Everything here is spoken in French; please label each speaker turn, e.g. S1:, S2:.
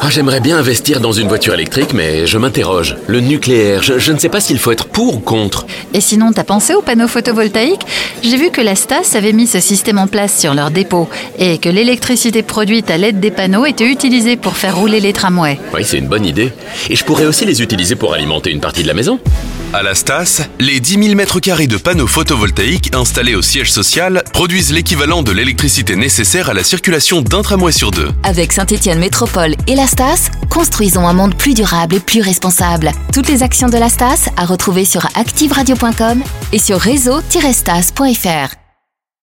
S1: Ah, J'aimerais bien investir dans une voiture électrique, mais je m'interroge. Le nucléaire, je, je ne sais pas s'il faut être pour ou contre.
S2: Et sinon, t'as pensé aux panneaux photovoltaïques J'ai vu que la Stas avait mis ce système en place sur leur dépôt et que l'électricité produite à l'aide des panneaux était utilisée pour faire rouler les tramways.
S1: Oui, c'est une bonne idée. Et je pourrais aussi les utiliser pour alimenter une partie de la maison.
S3: À la Stas, les 10 000 mètres carrés de panneaux photovoltaïques installés au siège social produisent l'équivalent de l'électricité nécessaire à la circulation d'un tramway sur deux.
S4: Avec Saint-Étienne Métropole et la Stas, construisons un monde plus durable et plus responsable. Toutes les actions de la Stas à retrouver sur activeradio.com et sur réseau-stas.fr.